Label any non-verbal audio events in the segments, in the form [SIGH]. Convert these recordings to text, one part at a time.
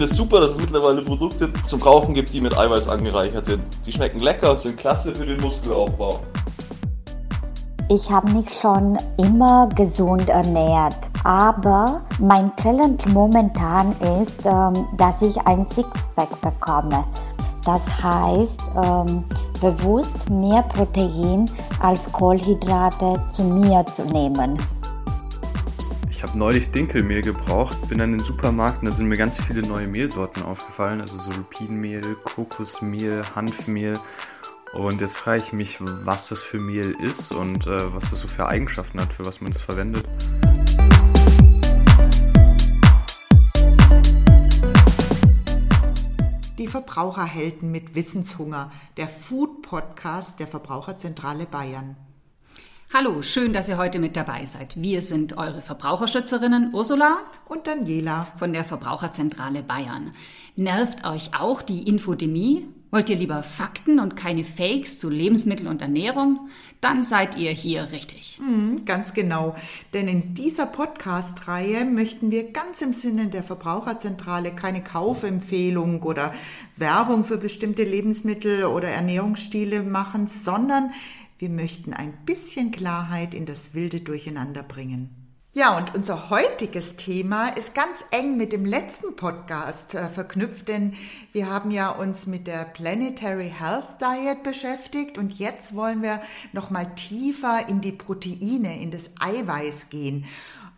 finde es super, dass es mittlerweile Produkte zum Kaufen gibt, die mit Eiweiß angereichert sind. Die schmecken lecker und sind klasse für den Muskelaufbau. Ich habe mich schon immer gesund ernährt, aber mein Challenge momentan ist, ähm, dass ich ein Sixpack bekomme. Das heißt, ähm, bewusst mehr Protein als Kohlenhydrate zu mir zu nehmen. Ich habe neulich Dinkelmehl gebraucht, bin dann in den Supermarkt und da sind mir ganz viele neue Mehlsorten aufgefallen, also so Lupinenmehl, Kokosmehl, Hanfmehl. Und jetzt frage ich mich, was das für Mehl ist und äh, was das so für Eigenschaften hat, für was man das verwendet. Die Verbraucherhelden mit Wissenshunger, der Food Podcast der Verbraucherzentrale Bayern. Hallo, schön, dass ihr heute mit dabei seid. Wir sind eure Verbraucherschützerinnen Ursula und Daniela von der Verbraucherzentrale Bayern. Nervt euch auch die Infodemie? Wollt ihr lieber Fakten und keine Fakes zu Lebensmittel und Ernährung? Dann seid ihr hier richtig. Mhm, ganz genau. Denn in dieser Podcast-Reihe möchten wir ganz im Sinne der Verbraucherzentrale keine Kaufempfehlung oder Werbung für bestimmte Lebensmittel oder Ernährungsstile machen, sondern wir möchten ein bisschen Klarheit in das wilde Durcheinander bringen. Ja, und unser heutiges Thema ist ganz eng mit dem letzten Podcast äh, verknüpft, denn wir haben ja uns mit der Planetary Health Diet beschäftigt und jetzt wollen wir noch mal tiefer in die Proteine, in das Eiweiß gehen.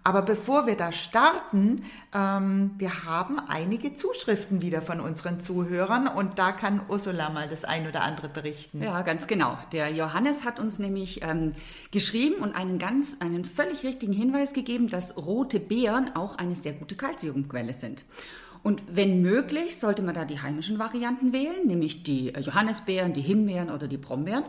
Aber bevor wir da starten, ähm, wir haben einige Zuschriften wieder von unseren Zuhörern und da kann Ursula mal das ein oder andere berichten. Ja, ganz genau. Der Johannes hat uns nämlich ähm, geschrieben und einen ganz, einen völlig richtigen Hinweis gegeben, dass rote Beeren auch eine sehr gute Kalziumquelle sind. Und wenn möglich, sollte man da die heimischen Varianten wählen, nämlich die Johannisbeeren, die Himbeeren oder die Brombeeren.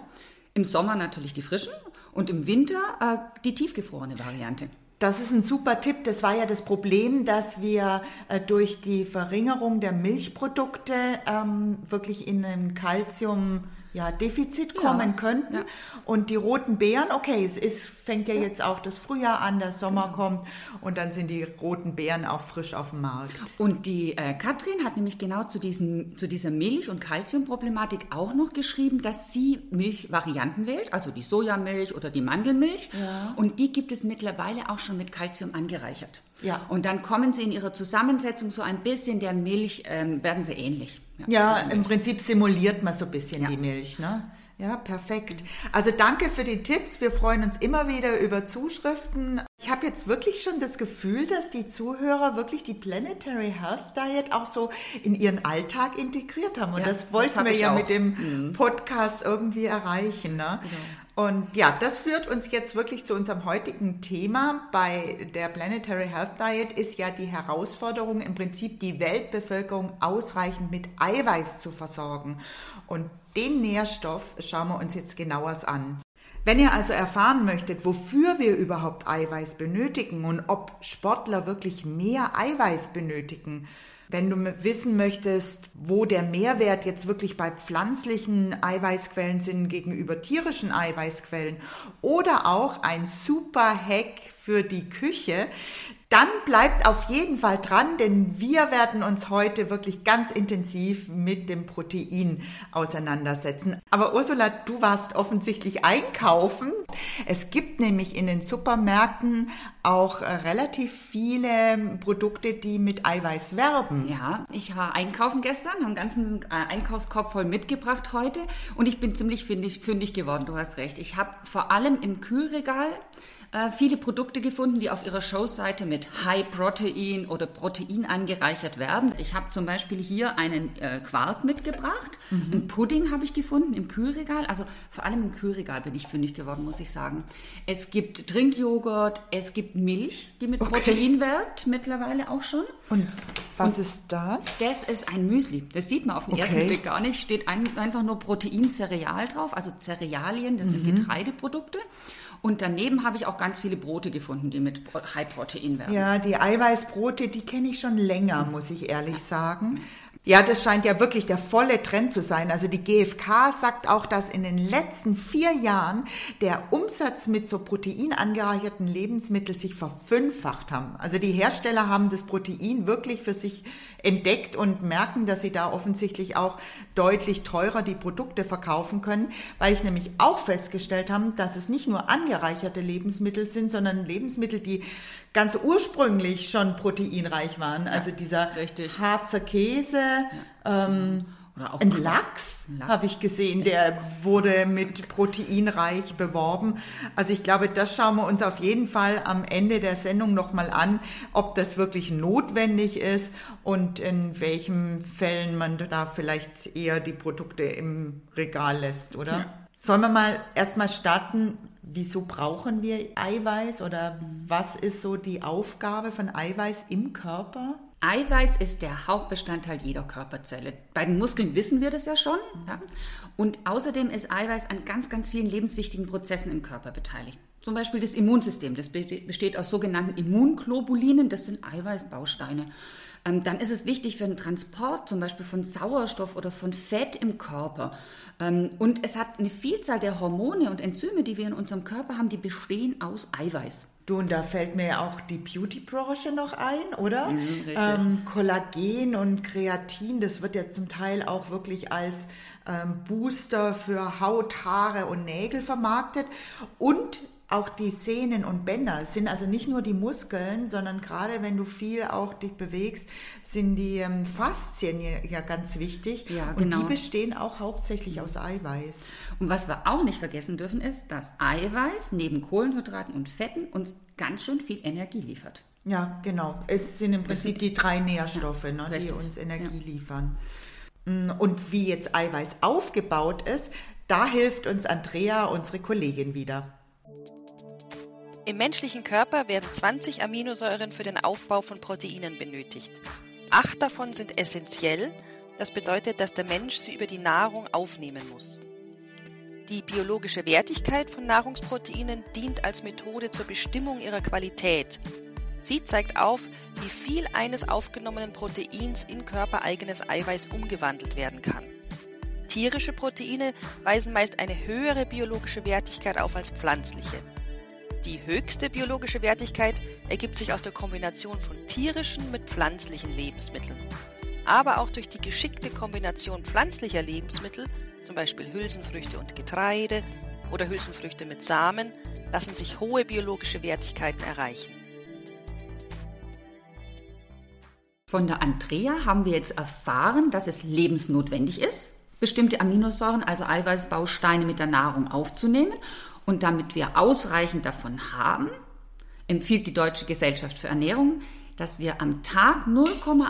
Im Sommer natürlich die frischen und im Winter äh, die tiefgefrorene Variante. Das ist ein super Tipp. Das war ja das Problem, dass wir äh, durch die Verringerung der Milchprodukte ähm, wirklich in einem Kalzium ja, Defizit kommen ja, könnten. Ja. Und die roten Beeren, okay, es ist, fängt ja, ja, jetzt auch das Frühjahr an, der Sommer genau. kommt und dann sind die roten Beeren auch frisch auf dem Markt. Und die äh, Katrin hat nämlich genau zu, diesen, zu dieser Milch- und Kalziumproblematik auch noch geschrieben, dass sie Milchvarianten wählt, also die Sojamilch oder die Mandelmilch. Und die gibt es mittlerweile auch schon mit Kalzium angereichert. Ja. Und dann kommen sie in ihrer Zusammensetzung so ein bisschen der Milch, ähm, werden sie ähnlich. Ja, im Prinzip simuliert man so ein bisschen ja. die Milch. Ne? Ja, perfekt. Also danke für die Tipps. Wir freuen uns immer wieder über Zuschriften. Ich habe jetzt wirklich schon das Gefühl, dass die Zuhörer wirklich die Planetary Health Diet auch so in ihren Alltag integriert haben. Und ja, das wollten das wir ja auch. mit dem mhm. Podcast irgendwie erreichen. Ne? Genau. Und ja, das führt uns jetzt wirklich zu unserem heutigen Thema. Bei der Planetary Health Diet ist ja die Herausforderung im Prinzip die Weltbevölkerung ausreichend mit Eiweiß zu versorgen. Und den Nährstoff schauen wir uns jetzt genauer an. Wenn ihr also erfahren möchtet, wofür wir überhaupt Eiweiß benötigen und ob Sportler wirklich mehr Eiweiß benötigen, wenn du wissen möchtest, wo der Mehrwert jetzt wirklich bei pflanzlichen Eiweißquellen sind gegenüber tierischen Eiweißquellen oder auch ein super Hack für die Küche, dann bleibt auf jeden Fall dran, denn wir werden uns heute wirklich ganz intensiv mit dem Protein auseinandersetzen. Aber Ursula, du warst offensichtlich einkaufen. Es gibt nämlich in den Supermärkten auch äh, relativ viele Produkte, die mit Eiweiß werben. Ja, ich war einkaufen gestern, einen ganzen äh, Einkaufskorb voll mitgebracht heute und ich bin ziemlich fündig, fündig geworden, du hast recht. Ich habe vor allem im Kühlregal äh, viele Produkte gefunden, die auf ihrer Showseite mit High Protein oder Protein angereichert werden. Ich habe zum Beispiel hier einen äh, Quark mitgebracht. Mhm. Ein Pudding habe ich gefunden im Kühlregal. Also vor allem im Kühlregal bin ich fündig geworden, muss ich sagen. Es gibt Trinkjoghurt, es gibt Milch, die mit okay. Protein wirkt, mittlerweile auch schon. Und was Und ist das? Das ist ein Müsli. Das sieht man auf den okay. ersten Blick gar nicht. Steht ein, einfach nur Protein-Cereal drauf, also Cerealien, das mhm. sind Getreideprodukte. Und daneben habe ich auch ganz viele Brote gefunden, die mit High Protein werden. Ja, die Eiweißbrote, die kenne ich schon länger, muss ich ehrlich sagen. Ja, das scheint ja wirklich der volle Trend zu sein. Also die GfK sagt auch, dass in den letzten vier Jahren der Umsatz mit so proteinangereicherten Lebensmitteln sich verfünffacht haben. Also die Hersteller haben das Protein wirklich für sich entdeckt und merken, dass sie da offensichtlich auch deutlich teurer die Produkte verkaufen können, weil ich nämlich auch festgestellt habe, dass es nicht nur angereicherte Lebensmittel sind, sondern Lebensmittel, die ganz ursprünglich schon proteinreich waren. Also dieser richtig. Harzer Käse, ähm, Oder auch ein. Lachs, Lachs. habe ich gesehen, der wurde mit proteinreich beworben. Also ich glaube, das schauen wir uns auf jeden Fall am Ende der Sendung nochmal an, ob das wirklich notwendig ist und in welchen Fällen man da vielleicht eher die Produkte im Regal lässt, oder? Ja. Sollen wir mal erstmal starten, wieso brauchen wir Eiweiß oder was ist so die Aufgabe von Eiweiß im Körper? Eiweiß ist der Hauptbestandteil jeder Körperzelle. Bei den Muskeln wissen wir das ja schon. Ja? Und außerdem ist Eiweiß an ganz, ganz vielen lebenswichtigen Prozessen im Körper beteiligt. Zum Beispiel das Immunsystem. Das be- besteht aus sogenannten Immunglobulinen. Das sind Eiweißbausteine. Ähm, Dann ist es wichtig für den Transport, zum Beispiel von Sauerstoff oder von Fett im Körper. Ähm, Und es hat eine Vielzahl der Hormone und Enzyme, die wir in unserem Körper haben, die bestehen aus Eiweiß. Du, und da fällt mir ja auch die Beauty-Branche noch ein, oder? Mhm, ähm, Kollagen und Kreatin, das wird ja zum Teil auch wirklich als ähm, Booster für Haut, Haare und Nägel vermarktet. Und auch die Sehnen und Bänder Es sind also nicht nur die Muskeln, sondern gerade wenn du viel auch dich bewegst, sind die ähm, Faszien ja, ja ganz wichtig. Ja, und genau. die bestehen auch hauptsächlich aus Eiweiß. Und was wir auch nicht vergessen dürfen, ist, dass Eiweiß neben Kohlenhydraten und Fetten uns ganz schön viel Energie liefert. Ja, genau. Es sind im Prinzip die drei Nährstoffe, ne, die uns Energie Ja. liefern. Mm, Und wie jetzt Eiweiß aufgebaut ist, da hilft uns Andrea, unsere Kollegin, wieder. Im menschlichen Körper werden 20 Aminosäuren für den Aufbau von Proteinen benötigt. Acht davon sind essentiell, das bedeutet, dass der Mensch sie über die Nahrung aufnehmen muss. Die biologische Wertigkeit von Nahrungsproteinen dient als Methode zur Bestimmung ihrer Qualität. Sie zeigt auf, wie viel eines aufgenommenen Proteins in körpereigenes Eiweiß umgewandelt werden kann. Tierische Proteine weisen meist eine höhere biologische Wertigkeit auf als pflanzliche. Die höchste biologische Wertigkeit ergibt sich aus der Kombination von tierischen mit pflanzlichen Lebensmitteln. Aber auch durch die geschickte Kombination pflanzlicher Lebensmittel, zum Beispiel Hülsenfrüchte und Getreide oder Hülsenfrüchte mit Samen, lassen sich hohe biologische Wertigkeiten erreichen. Von der Andrea haben wir jetzt erfahren, dass es lebensnotwendig ist, bestimmte Aminosäuren, also Eiweißbausteine mit der Nahrung aufzunehmen. Und damit wir ausreichend davon haben, empfiehlt die Deutsche Gesellschaft für Ernährung, dass wir am Tag 0,8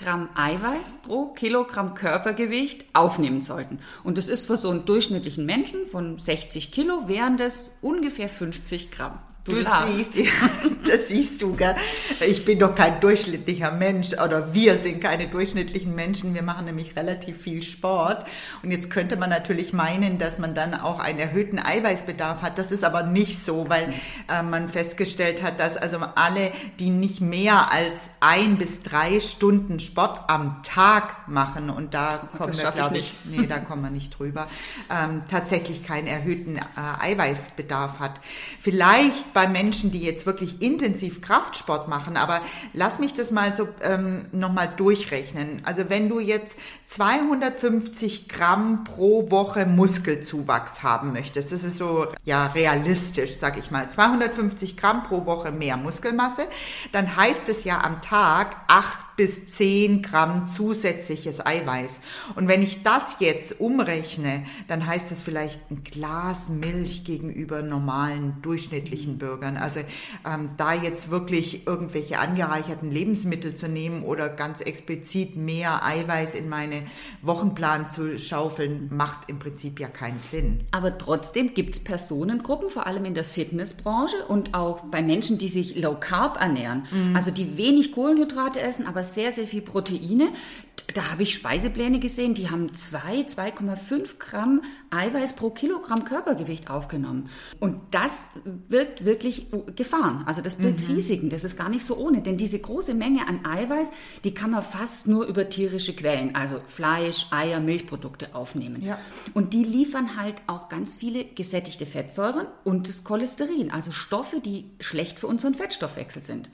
Gramm Eiweiß pro Kilogramm Körpergewicht aufnehmen sollten. Und das ist für so einen durchschnittlichen Menschen von 60 Kilo wären das ungefähr 50 Gramm. Du lachst. siehst, ja, [LAUGHS] das siehst du, gell? Ich bin doch kein durchschnittlicher Mensch oder wir sind keine durchschnittlichen Menschen. Wir machen nämlich relativ viel Sport. Und jetzt könnte man natürlich meinen, dass man dann auch einen erhöhten Eiweißbedarf hat. Das ist aber nicht so, weil äh, man festgestellt hat, dass also alle, die nicht mehr als ein bis drei Stunden Sport am Tag machen, und da kommen wir, ich glaube nicht. ich, nee, da kommen wir nicht drüber, ähm, tatsächlich keinen erhöhten äh, Eiweißbedarf hat. Vielleicht bei Menschen, die jetzt wirklich intensiv Kraftsport machen, aber lass mich das mal so ähm, nochmal durchrechnen. Also wenn du jetzt 250 Gramm pro Woche Muskelzuwachs haben möchtest, das ist so ja realistisch, sag ich mal, 250 Gramm pro Woche mehr Muskelmasse, dann heißt es ja am Tag 8 bis 10 Gramm zusätzliches Eiweiß. Und wenn ich das jetzt umrechne, dann heißt es vielleicht ein Glas Milch gegenüber normalen durchschnittlichen Bürgern. Also ähm, da jetzt wirklich irgendwelche angereicherten Lebensmittel zu nehmen oder ganz explizit mehr Eiweiß in meine Wochenplan zu schaufeln, macht im Prinzip ja keinen Sinn. Aber trotzdem gibt es Personengruppen, vor allem in der Fitnessbranche und auch bei Menschen, die sich low carb ernähren, also die wenig Kohlenhydrate essen, aber sehr, sehr viel Proteine. Da habe ich Speisepläne gesehen, die haben 2, 2,5 Gramm Eiweiß pro Kilogramm Körpergewicht aufgenommen. Und das wirkt wirklich Gefahren. Also das birgt mhm. Risiken. Das ist gar nicht so ohne. Denn diese große Menge an Eiweiß, die kann man fast nur über tierische Quellen, also Fleisch, Eier, Milchprodukte aufnehmen. Ja. Und die liefern halt auch ganz viele gesättigte Fettsäuren und das Cholesterin, also Stoffe, die schlecht für unseren Fettstoffwechsel sind.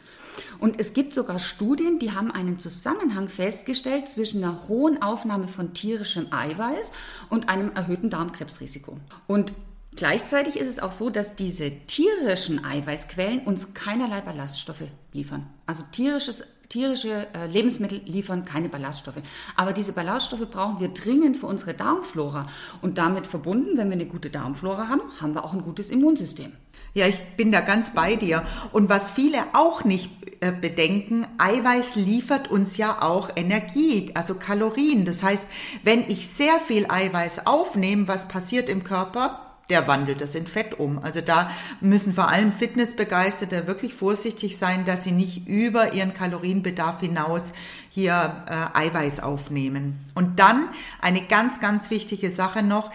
Und es gibt sogar Studien, die haben einen Zusammenhang festgestellt zwischen einer hohen Aufnahme von tierischem Eiweiß und einem erhöhten Darmkrebsrisiko. Und Gleichzeitig ist es auch so, dass diese tierischen Eiweißquellen uns keinerlei Ballaststoffe liefern. Also tierisches, tierische äh, Lebensmittel liefern keine Ballaststoffe. Aber diese Ballaststoffe brauchen wir dringend für unsere Darmflora. Und damit verbunden, wenn wir eine gute Darmflora haben, haben wir auch ein gutes Immunsystem. Ja, ich bin da ganz bei dir. Und was viele auch nicht äh, bedenken, Eiweiß liefert uns ja auch Energie, also Kalorien. Das heißt, wenn ich sehr viel Eiweiß aufnehme, was passiert im Körper? der wandelt das in Fett um. Also da müssen vor allem Fitnessbegeisterte wirklich vorsichtig sein, dass sie nicht über ihren Kalorienbedarf hinaus hier äh, Eiweiß aufnehmen. Und dann eine ganz, ganz wichtige Sache noch,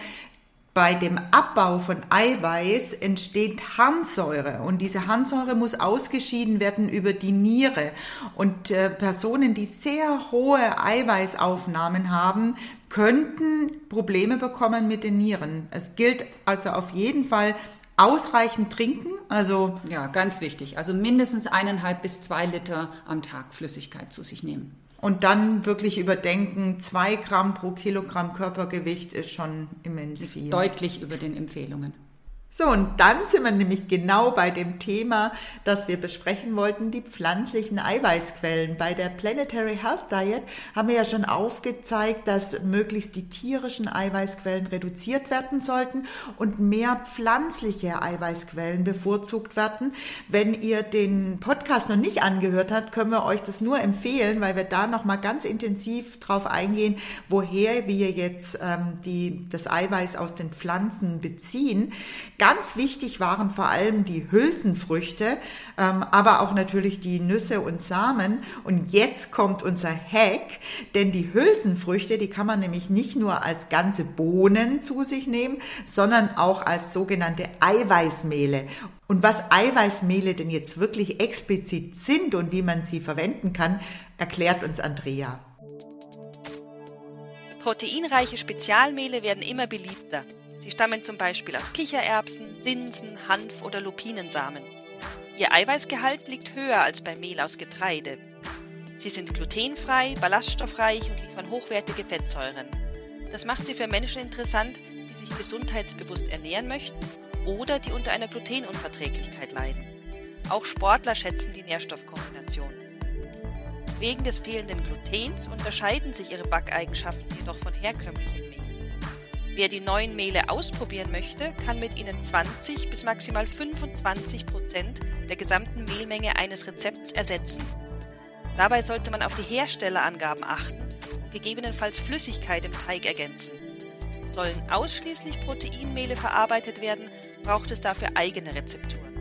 bei dem Abbau von Eiweiß entsteht Harnsäure und diese Harnsäure muss ausgeschieden werden über die Niere. Und äh, Personen, die sehr hohe Eiweißaufnahmen haben, könnten Probleme bekommen mit den Nieren. Es gilt also auf jeden Fall ausreichend trinken. Also ja, ganz wichtig. Also mindestens eineinhalb bis zwei Liter am Tag Flüssigkeit zu sich nehmen. Und dann wirklich überdenken, zwei Gramm pro Kilogramm Körpergewicht ist schon immens viel. Deutlich über den Empfehlungen. So, und dann sind wir nämlich genau bei dem Thema, das wir besprechen wollten, die pflanzlichen Eiweißquellen. Bei der Planetary Health Diet haben wir ja schon aufgezeigt, dass möglichst die tierischen Eiweißquellen reduziert werden sollten und mehr pflanzliche Eiweißquellen bevorzugt werden. Wenn ihr den Podcast noch nicht angehört habt, können wir euch das nur empfehlen, weil wir da nochmal ganz intensiv drauf eingehen, woher wir jetzt ähm, die, das Eiweiß aus den Pflanzen beziehen. Ganz wichtig waren vor allem die Hülsenfrüchte, ähm, aber auch natürlich die Nüsse und Samen. Und jetzt kommt unser Hack, denn die Hülsenfrüchte, die kann man nämlich nicht nur als ganze Bohnen zu sich nehmen, sondern auch als sogenannte Eiweißmehle. Und was Eiweißmehle denn jetzt wirklich explizit sind und wie man sie verwenden kann, erklärt uns Andrea. Proteinreiche Spezialmehle werden immer beliebter. Sie stammen zum Beispiel aus Kichererbsen, Linsen, Hanf oder Lupinensamen. Ihr Eiweißgehalt liegt höher als bei Mehl aus Getreide. Sie sind glutenfrei, ballaststoffreich und liefern hochwertige Fettsäuren. Das macht sie für Menschen interessant, die sich gesundheitsbewusst ernähren möchten oder die unter einer Glutenunverträglichkeit leiden. Auch Sportler schätzen die Nährstoffkombination. Wegen des fehlenden Glutens unterscheiden sich ihre Backeigenschaften jedoch von herkömmlichen Mehl. Wer die neuen Mehle ausprobieren möchte, kann mit ihnen 20 bis maximal 25 Prozent der gesamten Mehlmenge eines Rezepts ersetzen. Dabei sollte man auf die Herstellerangaben achten und gegebenenfalls Flüssigkeit im Teig ergänzen. Sollen ausschließlich Proteinmehle verarbeitet werden, braucht es dafür eigene Rezepturen.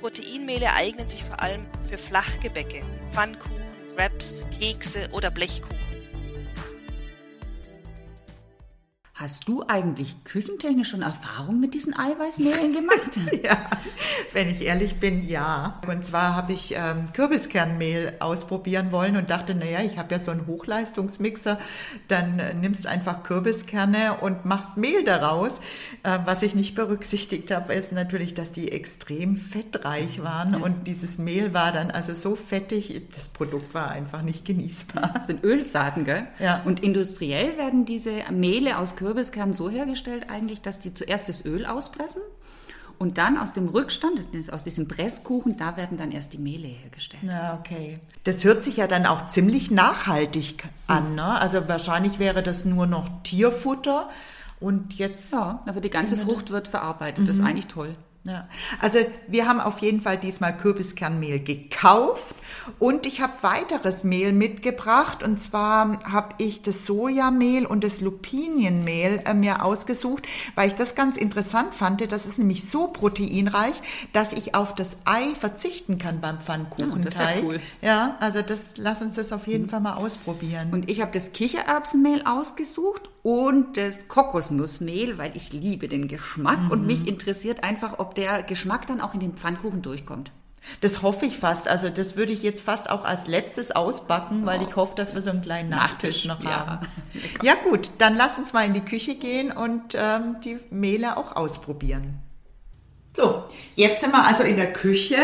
Proteinmehle eignen sich vor allem für Flachgebäcke, Pfannkuchen, Wraps, Kekse oder Blechkuchen. Hast du eigentlich küchentechnisch schon Erfahrung mit diesen Eiweißmehlen gemacht? [LAUGHS] ja, wenn ich ehrlich bin, ja. Und zwar habe ich ähm, Kürbiskernmehl ausprobieren wollen und dachte, naja, ich habe ja so einen Hochleistungsmixer, dann äh, nimmst einfach Kürbiskerne und machst Mehl daraus. Äh, was ich nicht berücksichtigt habe, ist natürlich, dass die extrem fettreich waren yes. und dieses Mehl war dann also so fettig, das Produkt war einfach nicht genießbar. Das sind Ölsaaten, gell? Ja. Und industriell werden diese Mehle aus Kürbiskern Kürbiskern so hergestellt eigentlich, dass die zuerst das Öl auspressen und dann aus dem Rückstand, aus diesem Presskuchen, da werden dann erst die Mehle hergestellt. Ja, okay. Das hört sich ja dann auch ziemlich nachhaltig an. Ne? Also wahrscheinlich wäre das nur noch Tierfutter und jetzt. Ja, aber die ganze Frucht wird verarbeitet. Mhm. Das ist mhm. eigentlich toll. Ja, also wir haben auf jeden Fall diesmal Kürbiskernmehl gekauft und ich habe weiteres Mehl mitgebracht und zwar habe ich das Sojamehl und das Lupinienmehl äh, mir ausgesucht, weil ich das ganz interessant fand. Das ist nämlich so proteinreich, dass ich auf das Ei verzichten kann beim Pfannkuchenteig. das ist ja cool. Ja, also das lass uns das auf jeden Fall mal ausprobieren. Und ich habe das Kichererbsenmehl ausgesucht und das Kokosnussmehl, weil ich liebe den Geschmack und mich interessiert einfach, ob der Geschmack dann auch in den Pfannkuchen durchkommt. Das hoffe ich fast. Also das würde ich jetzt fast auch als letztes ausbacken, weil ich hoffe, dass wir so einen kleinen Nachtisch, Nachtisch, noch ja. haben. [LAUGHS] Ja gut, dann lass uns mal in die Küche gehen und ähm, die Mehle auch ausprobieren. So, jetzt sind wir also in der Küche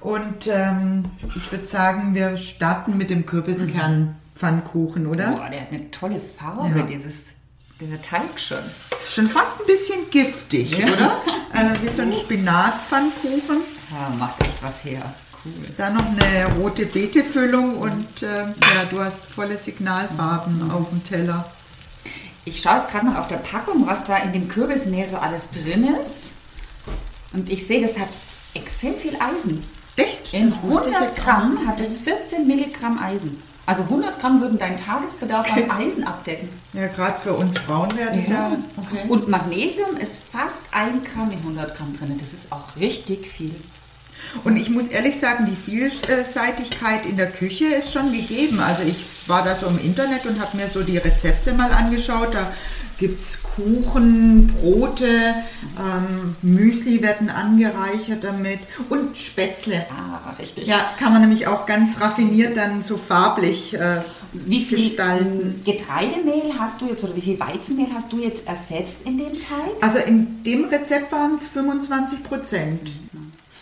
und ähm, ich würde sagen, wir starten mit dem Kürbiskern-Pfannkuchen, oder? Boah, der hat eine tolle Farbe, Ja. dieses, dieser Teig schon. Schon fast ein bisschen giftig, Ja. oder? Äh, wie so ein [LAUGHS] Spinatpfannkuchen. Ja, macht echt was her. Cool. Dann noch eine rote Beetefüllung und äh, ja, du hast volle Signalfarben auf dem Teller. Ich schaue jetzt gerade mal auf der Packung, was da in dem Kürbismehl so alles drin ist. Und ich sehe, das hat extrem viel Eisen. Echt? In Das wusste ich 100 jetzt auch Gramm hat es 14 Milligramm Eisen. Also 100 Gramm würden deinen Tagesbedarf an Eisen abdecken. Ja, gerade für uns Frauen wäre das ja. Okay. Und Magnesium ist fast ein Gramm in 100 Gramm drin. Das ist auch richtig viel. Und ich muss ehrlich sagen, die Vielseitigkeit in der Küche ist schon gegeben. Also ich war da so im Internet und habe mir so die Rezepte mal angeschaut. Da gibt es Kuchen, Brote, ähm, Müsli werden angereichert damit und Spätzle. Ah, richtig. Ja, kann man nämlich auch ganz raffiniert dann so farblich äh, Wie viel gestalten. Getreidemehl hast du jetzt oder wie viel Weizenmehl hast du jetzt ersetzt in dem Teig? Also in dem Rezept waren es 25 Prozent.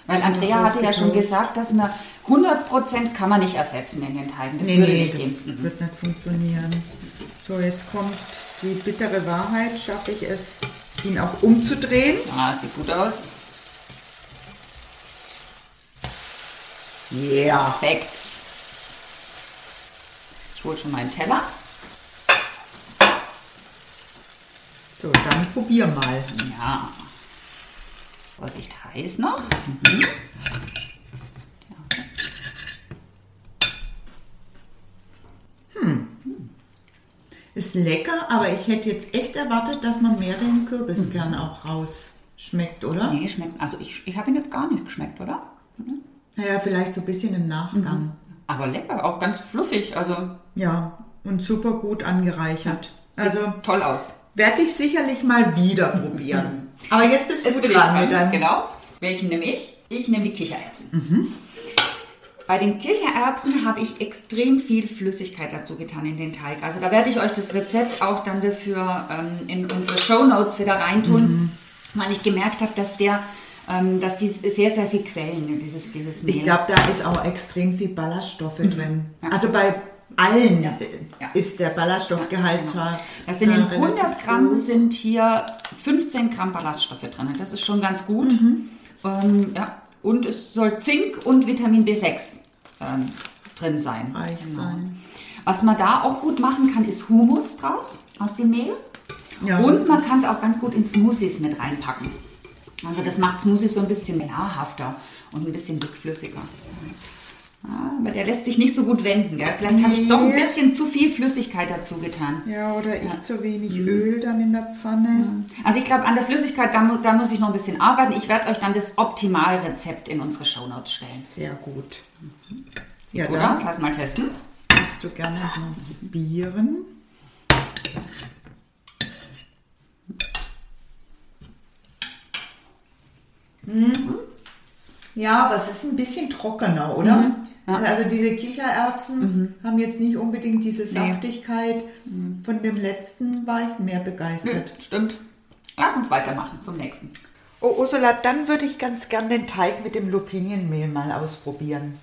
Weil Andrea hatte ja schon gesagt, dass man 100% kann man nicht ersetzen in den Teigen. Das Nee, würde nee, nicht das gehen. Mhm. wird nicht funktionieren. So, jetzt kommt die bittere Wahrheit. Schaffe ich es, ihn auch umzudrehen? Ah, sieht gut aus. Ja. Perfekt. Ich hole schon meinen Teller. So, dann probier mal. Ja. Vorsicht, heiß noch. Mhm. Ist lecker, aber ich hätte jetzt echt erwartet, dass man mehr den Kürbiskern Mhm. auch rausschmeckt, oder? Nee, schmeckt. Also ich, ich habe ihn jetzt gar nicht geschmeckt, oder? Naja, vielleicht so ein bisschen im Nachgang. Mhm. Aber lecker, auch ganz fluffig. Also Ja, und super gut angereichert. Also toll aus. werde ich sicherlich mal wieder probieren. Aber jetzt bist du Jetzt dran, ich mit deinem Genau. Welchen nehme ich? Ich nehme die Kichererbsen. Bei den Kichererbsen habe ich extrem viel Flüssigkeit dazu getan in den Teig. Also da werde ich euch das Rezept auch dann dafür ähm, in unsere Show Notes wieder reintun, weil ich gemerkt habe, dass der, ähm, dass die sehr, sehr viel quellen, dieses, dieses Mehl. Ich glaube, da ist auch extrem viel Ballaststoffe drin. Also bei allen äh, Mhm. Ja. ist der Ballaststoffgehalt Genau. zwar. Das sind in äh, relativ 100 Gramm hoch. sind hier 15 Gramm Ballaststoffe drin. Das ist schon ganz gut. Mhm. Ähm, ja. Und es soll Zink und Vitamin B6 ähm, drin sein. Genau. Reich sein. Was man da auch gut machen kann, ist Humus draus aus dem Mehl. Ja, und man kann es auch ganz gut in Smoothies mit reinpacken. Also das macht Smoothies so ein bisschen nahrhafter und ein bisschen dickflüssiger. Ja, aber der lässt sich nicht so gut wenden. Gell? Vielleicht habe ich doch ein Nee. bisschen zu viel Flüssigkeit dazu getan. Ja, oder ich zu wenig Mhm. Öl dann in der Pfanne. Also ich glaube, an der Flüssigkeit, da, mu da muss ich noch ein bisschen arbeiten. Ich werde euch dann das Optimalrezept in unsere Shownotes stellen. Sehr gut. Sieht Ja, gut dann aus, lass mal testen. darfst du gerne noch probieren. Mhm. Ja, aber es ist ein bisschen trockener, oder? Mhm. Ja. Also diese Kichererbsen haben jetzt nicht unbedingt diese Saftigkeit. Mhm. Von dem letzten war ich mehr begeistert. Stimmt. Lass uns weitermachen zum nächsten. Oh, Ursula, dann würde ich ganz gern den Teig mit dem Lupinienmehl mal ausprobieren.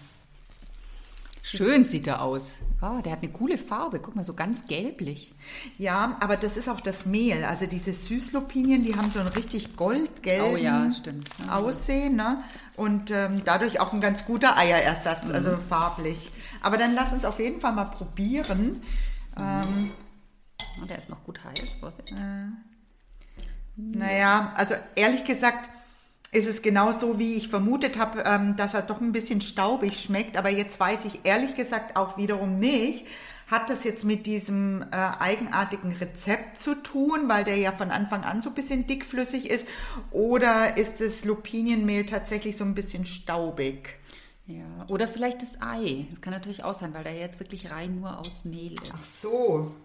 Schön sieht er aus. Oh, der hat eine coole Farbe. Guck mal, so ganz gelblich. Ja, aber das ist auch das Mehl. Also diese Süßlupinien, die haben so einen richtig goldgelben Oh ja, stimmt. Aussehen. Ne? Und ähm, dadurch auch ein ganz guter Eierersatz, also Mhm. farblich. Aber dann lass uns auf jeden Fall mal probieren. Ähm, Oh, der ist noch gut heiß. Vorsicht. naja, also ehrlich gesagt, ist es genau so, wie ich vermutet habe, ähm, dass er doch ein bisschen staubig schmeckt. Aber jetzt weiß ich ehrlich gesagt auch wiederum nicht, hat das jetzt mit diesem äh, eigenartigen Rezept zu tun, weil der ja von Anfang an so ein bisschen dickflüssig ist? Oder ist das Lupinienmehl tatsächlich so ein bisschen staubig? Ja, oder vielleicht das Ei. Das kann natürlich auch sein, weil der jetzt wirklich rein nur aus Mehl ist. Ach so.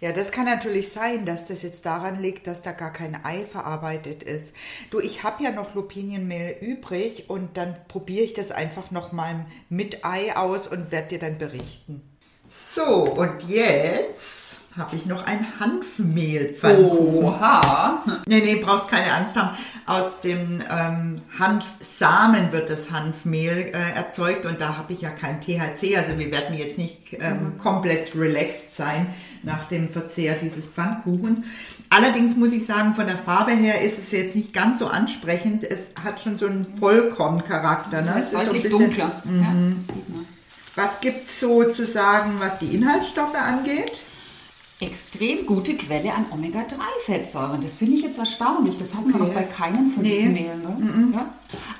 Ja, das kann natürlich sein, dass das jetzt daran liegt, dass da gar kein Ei verarbeitet ist. Du, ich habe ja noch Lupinienmehl übrig und dann probiere ich das einfach nochmal mit Ei aus und werde dir dann berichten. So, und jetzt habe ich noch ein Hanfmehlpfannkuchen. Oha! Nee, nee, brauchst keine Angst haben. Aus dem ähm, Hanfsamen wird das Hanfmehl äh, erzeugt und da habe ich ja kein THC. Also wir werden jetzt nicht ähm, komplett relaxed sein nach dem Verzehr dieses Pfannkuchens. Allerdings muss ich sagen, von der Farbe her ist es jetzt nicht ganz so ansprechend. Es hat schon so einen Vollkorncharakter. Ne? Es ist so Deutlich bisschen- dunkler. Ja, sieht man. Was gibt es so zu sagen, was die Inhaltsstoffe angeht? Extrem gute Quelle an Omega-3-Fettsäuren. Das finde ich jetzt erstaunlich. Das hat man Okay. auch bei keinem von Nee. diesen Mehlen. Ne? Ja.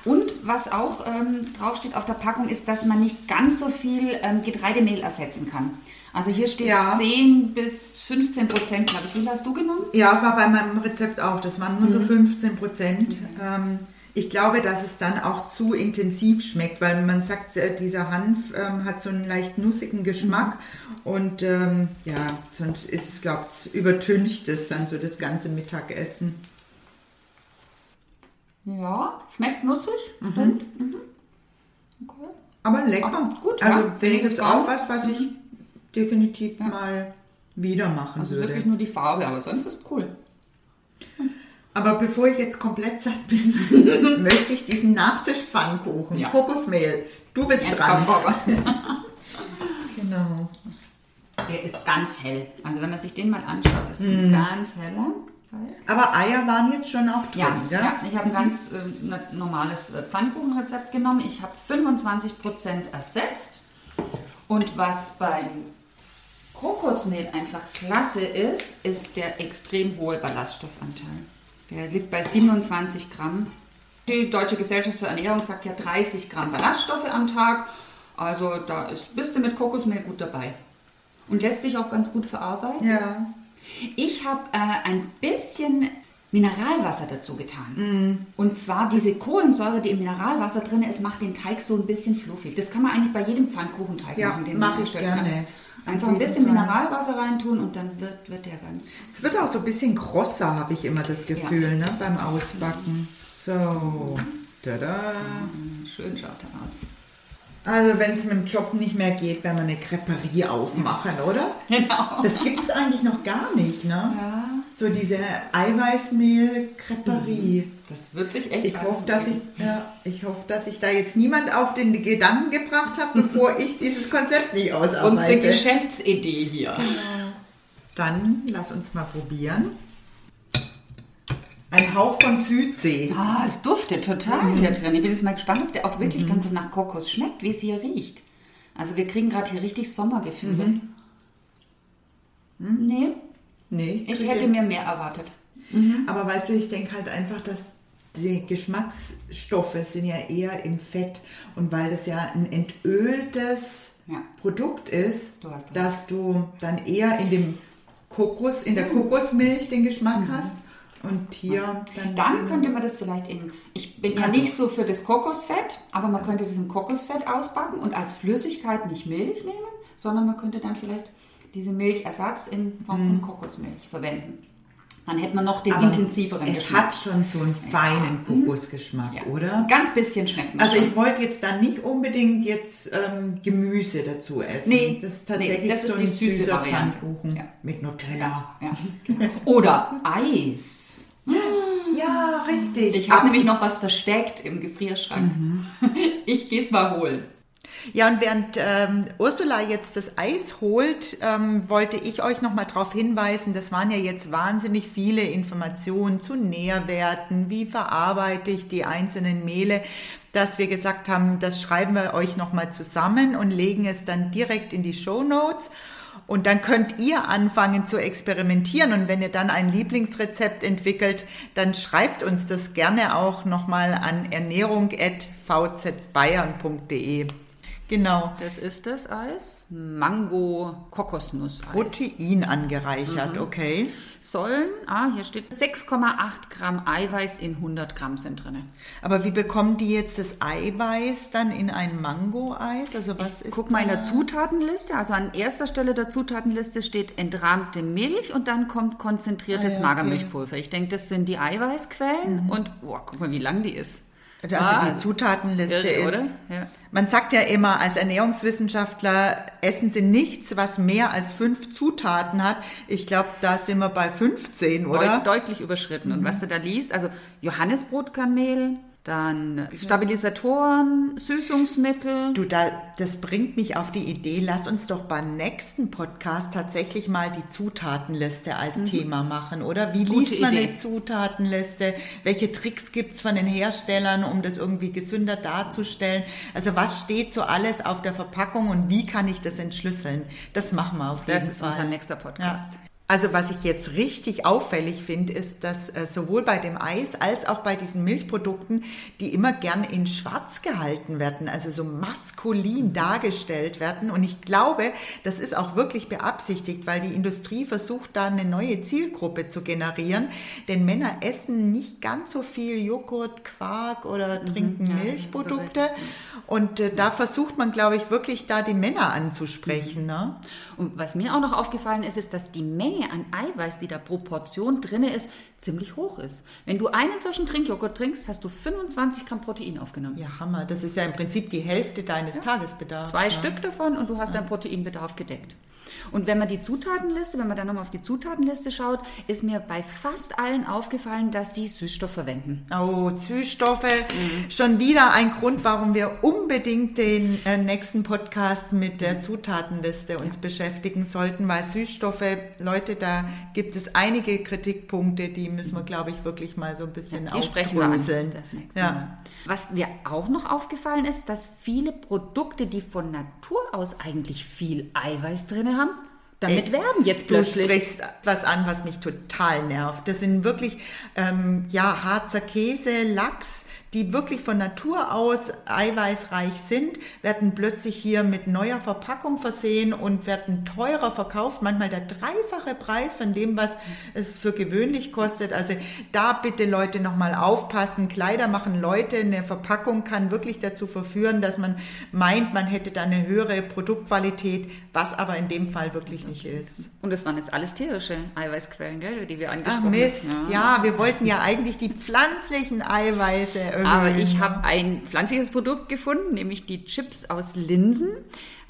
Und was auch ähm, draufsteht auf der Packung, ist, dass man nicht ganz so viel ähm, Getreidemehl ersetzen kann. Also hier steht Ja. 10 bis 15 Prozent, glaube ich. Wie viel hast du genommen? Ja, war bei meinem Rezept auch. Das waren nur so 15 Prozent. Ähm, ich glaube, dass es dann auch zu intensiv schmeckt, weil man sagt, äh, dieser Hanf ähm, hat so einen leicht nussigen Geschmack und ähm, ja, sonst ist es, glaube ich, übertüncht es dann so das ganze Mittagessen. Ja, schmeckt nussig. Stimmt. Mhm. Okay. Aber lecker. Ah, gut, also ja. wäre jetzt auch. auch was, was ich definitiv mal wieder machen Also würde. wirklich nur die Farbe, aber sonst ist cool. Aber bevor ich jetzt komplett satt bin, [LAUGHS] möchte ich diesen Nachtischpfannkuchen, Ja. Kokosmehl. Du bist Jetzt dran. [LAUGHS] Genau. Der ist ganz hell. Also wenn man sich den mal anschaut, ist Mhm. ein ganz heller. Aber Eier waren jetzt schon auch drin, Ja, gell? ja, ich habe ein ganz äh, ne- normales äh, Pfannkuchenrezept genommen. Ich habe 25% ersetzt. Und was beim Kokosmehl einfach klasse ist, ist der extrem hohe Ballaststoffanteil. Der liegt bei 27 Gramm. Die Deutsche Gesellschaft für Ernährung sagt ja 30 Gramm Ballaststoffe am Tag. Also da ist, bist du mit Kokosmehl gut dabei. Und lässt sich auch ganz gut verarbeiten. Ja. Ich habe äh, ein bisschen Mineralwasser dazu getan. Und zwar diese Kohlensäure, die im Mineralwasser drin ist, macht den Teig so ein bisschen fluffig. Das kann man eigentlich bei jedem Pfannkuchenteig Ja, machen. den mach man ich gerne. Einfach ein bisschen. Mineralwasser reintun und dann wird, wird der ganz. Es wird auch so ein bisschen grosser, habe ich immer das Gefühl, ne, beim Ausbacken. So. Tada. Schön schaut er aus. Also wenn es mit dem Job nicht mehr geht, werden wir eine Creperie aufmachen, oder? Genau. Das gibt es eigentlich noch gar nicht, ne? Ja, So diese Eiweißmehl-Creperie. das wird sich echt. Ich hoffe, dass ich, ja, ich hoffe, dass ich da jetzt niemand auf den Gedanken gebracht habe, bevor [LAUGHS] ich dieses Konzept nicht Unsere ausarbeite. Geschäftsidee hier. Dann lass uns mal probieren. Ein Hauch von Südsee. Ah, es duftet total hier drin. Ich bin jetzt mal gespannt, ob der auch wirklich dann so nach Kokos schmeckt, wie es hier riecht. Also wir kriegen gerade hier richtig Sommergefühle. Nee, Nee, ich krieg hätte den- mir mehr erwartet. Aber weißt du, ich denke halt einfach, dass die Geschmacksstoffe sind ja eher im Fett. Und weil das ja ein entöltes Ja. Produkt ist, Du dass du dann eher in dem Kokos, in der Kokosmilch den Geschmack hast. Und hier dann. Mhm. Dann könnte man das vielleicht in, ich bin ja nicht so für das Kokosfett, aber man könnte das in Kokosfett ausbacken und als Flüssigkeit nicht Milch nehmen, sondern man könnte dann vielleicht diese Milchersatz in Form von Kokosmilch verwenden. Dann hätte man noch den Mhm. Aber intensiveren Es Geschmack. hat schon so einen feinen Kokosgeschmack, Ja, oder? Ganz bisschen schmeckt man Also schon. ich wollte jetzt da nicht unbedingt jetzt ähm, Gemüse dazu essen. Nee, das ist nee, tatsächlich das ist so ein die süße süßer Variante. Pfannkuchen Ja. mit Nutella. Ja. Oder Eis. [GASPS] Ja, richtig. Ich habe nämlich noch was versteckt im Gefrierschrank. Mhm. [LAUGHS] Ich gehe es mal holen. Ja, und während ähm, Ursula jetzt das Eis holt, ähm, wollte ich euch nochmal darauf hinweisen, das waren ja jetzt wahnsinnig viele Informationen zu Nährwerten, wie verarbeite ich die einzelnen Mehle, dass wir gesagt haben, das schreiben wir euch nochmal zusammen und legen es dann direkt in die Show Notes. Und dann könnt ihr anfangen zu experimentieren. Und wenn ihr dann ein Lieblingsrezept entwickelt, dann schreibt uns das gerne auch nochmal an ernährung.vzbayern.de. Genau. Das ist das Eis. Mango-Kokosnuss. Protein angereichert, okay. Sollen, ah, hier steht 6,8 Gramm Eiweiß in 100 Gramm sind drin. Aber wie bekommen die jetzt das Eiweiß dann in ein Mango-Eis? Also was Ich ist guck mal in der Zutatenliste. Also an erster Stelle der Zutatenliste steht entrahmte Milch und dann kommt konzentriertes Ah, ja, okay. Mhm. Magermilchpulver. Ich denke, das sind die Eiweißquellen und boah, guck mal, wie lang die ist. Also Ah, die Zutatenliste irre, ist. Ja. Man sagt ja immer, als Ernährungswissenschaftler essen Sie nichts, was mehr als fünf Zutaten hat. Ich glaube, da sind wir bei 15, oder? Mhm. Deut deutlich überschritten. Und was du da liest, also Johannesbrotkernmehl, dann Stabilisatoren, Süßungsmittel. Du, da, das bringt mich auf die Idee, lass uns doch beim nächsten Podcast tatsächlich mal die Zutatenliste als Thema machen, oder? Wie Mhm. Gute liest man Idee. eine Zutatenliste? Welche Tricks gibt's von den Herstellern, um das irgendwie gesünder darzustellen? Also was steht so alles auf der Verpackung und wie kann ich das entschlüsseln? Das machen wir auf jeden Das ist Fall. unser nächster Podcast. Ja. Also was ich jetzt richtig auffällig finde, ist, dass äh, sowohl bei dem Eis als auch bei diesen Milchprodukten, die immer gern in Schwarz gehalten werden, also so maskulin dargestellt werden. Und ich glaube, das ist auch wirklich beabsichtigt, weil die Industrie versucht, da eine neue Zielgruppe zu generieren. Denn Männer essen nicht ganz so viel Joghurt, Quark oder trinken Mhm. ja, hast du Milchprodukte. Und äh, da versucht man, glaube ich, wirklich da die Männer anzusprechen. Ne? Und was mir auch noch aufgefallen ist, ist, dass die Menge an Eiweiß, die da pro Portion drin ist, ziemlich hoch ist. Wenn du einen solchen Trinkjoghurt trinkst, hast du 25 Gramm Protein aufgenommen. Ja, Hammer. Das ist ja im Prinzip die Hälfte deines Tagesbedarfs. Zwei ne? Stück davon und du hast deinen Proteinbedarf gedeckt. Und wenn man die Zutatenliste, wenn man dann nochmal auf die Zutatenliste schaut, ist mir bei fast allen aufgefallen, dass die Süßstoff verwenden. Oh, Süßstoffe. Schon wieder ein Grund, warum wir unbedingt den äh, nächsten Podcast mit der Zutatenliste uns beschäftigen sollten, weil Süßstoffe, Leute, da gibt es einige Kritikpunkte, die müssen wir, glaube ich, wirklich mal so ein bisschen Die sprechen wir an aufdröseln. das nächste ja. Mal. Was mir auch noch aufgefallen ist, dass viele Produkte, die von Natur aus eigentlich viel Eiweiß drin haben, damit Ey, werben jetzt Du plötzlich. sprichst was an, was mich total nervt. Das sind wirklich ähm, ja Harzer Käse, Lachs, die wirklich von Natur aus eiweißreich sind, werden plötzlich hier mit neuer Verpackung versehen und werden teurer verkauft, manchmal der dreifache Preis von dem, was es für gewöhnlich kostet. Also da bitte Leute nochmal aufpassen. Kleider machen Leute, eine Verpackung kann wirklich dazu verführen, dass man meint, man hätte da eine höhere Produktqualität, was aber in dem Fall wirklich nicht ist. Und das waren jetzt alles tierische Eiweißquellen, gell, die wir Ach angesprochen Mist, haben. ja, wir wollten ja eigentlich die pflanzlichen Eiweiße. Aber ich habe ein pflanzliches Produkt gefunden, nämlich die Chips aus Linsen.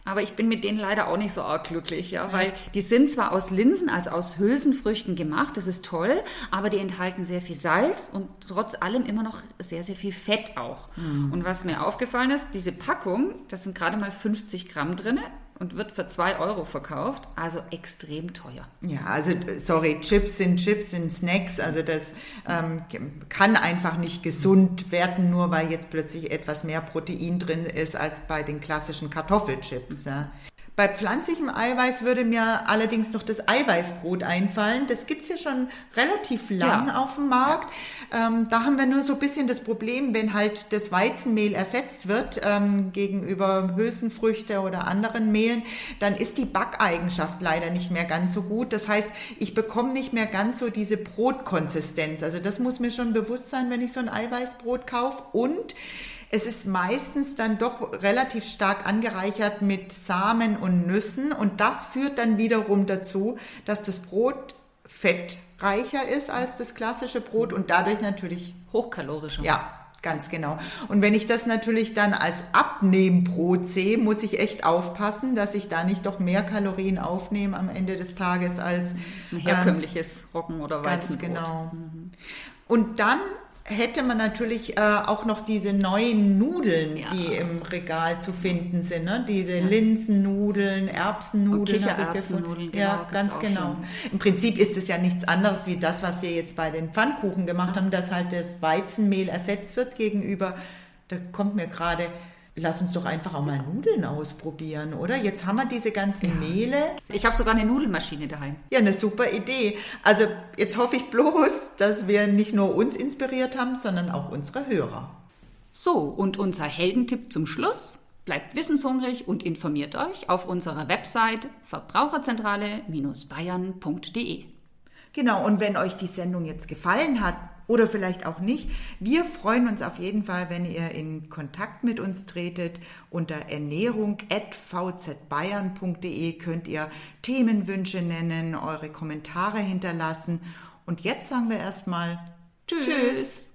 Aber ich bin mit denen leider auch nicht so arg glücklich, ja, weil die sind zwar aus Linsen, also aus Hülsenfrüchten gemacht, das ist toll, aber die enthalten sehr viel Salz und trotz allem immer noch sehr, sehr viel Fett auch. Und was mir aufgefallen ist, diese Packung, das sind gerade mal 50 Gramm drin und wird für 2 Euro verkauft, also extrem teuer. Ja, also sorry, Chips sind Chips, sind Snacks, also das ähm, kann einfach nicht gesund werden, nur weil jetzt plötzlich etwas mehr Protein drin ist als bei den klassischen Kartoffelchips. Ja. Bei pflanzlichem Eiweiß würde mir allerdings noch das Eiweißbrot einfallen. Das gibt's ja schon relativ lang Ja. auf dem Markt. Ähm, da haben wir nur so ein bisschen das Problem, wenn halt das Weizenmehl ersetzt wird ähm, gegenüber Hülsenfrüchte oder anderen Mehlen, dann ist die Backeigenschaft leider nicht mehr ganz so gut. Das heißt, ich bekomme nicht mehr ganz so diese Brotkonsistenz. Also das muss mir schon bewusst sein, wenn ich so ein Eiweißbrot kaufe. Und es ist meistens dann doch relativ stark angereichert mit Samen und Nüssen und das führt dann wiederum dazu, dass das Brot fettreicher ist als das klassische Brot und dadurch natürlich, Hochkalorischer. ja, ganz genau. Und wenn ich das natürlich dann als Abnehmbrot sehe, muss ich echt aufpassen, dass ich da nicht doch mehr Kalorien aufnehme am Ende des Tages als Ein herkömmliches Roggen- oder Ganz Weizenbrot. genau. Und dann hätte man natürlich äh, auch noch diese neuen Nudeln, Ja. die im Regal zu finden sind. Ne? Diese Linsennudeln, Erbsennudeln. Und habe ich Kichererbsennudeln, genau, Ja, ganz genau. schon. Im Prinzip ist es ja nichts anderes wie das, was wir jetzt bei den Pfannkuchen gemacht haben, dass halt das Weizenmehl ersetzt wird gegenüber, da kommt mir gerade lass uns doch einfach auch mal Nudeln ausprobieren, oder? Jetzt haben wir diese ganzen Mehle. Ich habe sogar eine Nudelmaschine daheim. Ja, eine super Idee. Also jetzt hoffe ich bloß, dass wir nicht nur uns inspiriert haben, sondern auch unsere Hörer. So, und unser Heldentipp zum Schluss. Bleibt wissenshungrig und informiert euch auf unserer Website verbraucherzentrale-bayern.de. Genau, und wenn euch die Sendung jetzt gefallen hat oder vielleicht auch nicht, wir freuen uns auf jeden Fall, wenn ihr in Kontakt mit uns tretet. Unter ernährung.vzbayern.de könnt ihr Themenwünsche nennen, eure Kommentare hinterlassen. Und jetzt sagen wir erstmal Tschüss. Tschüss.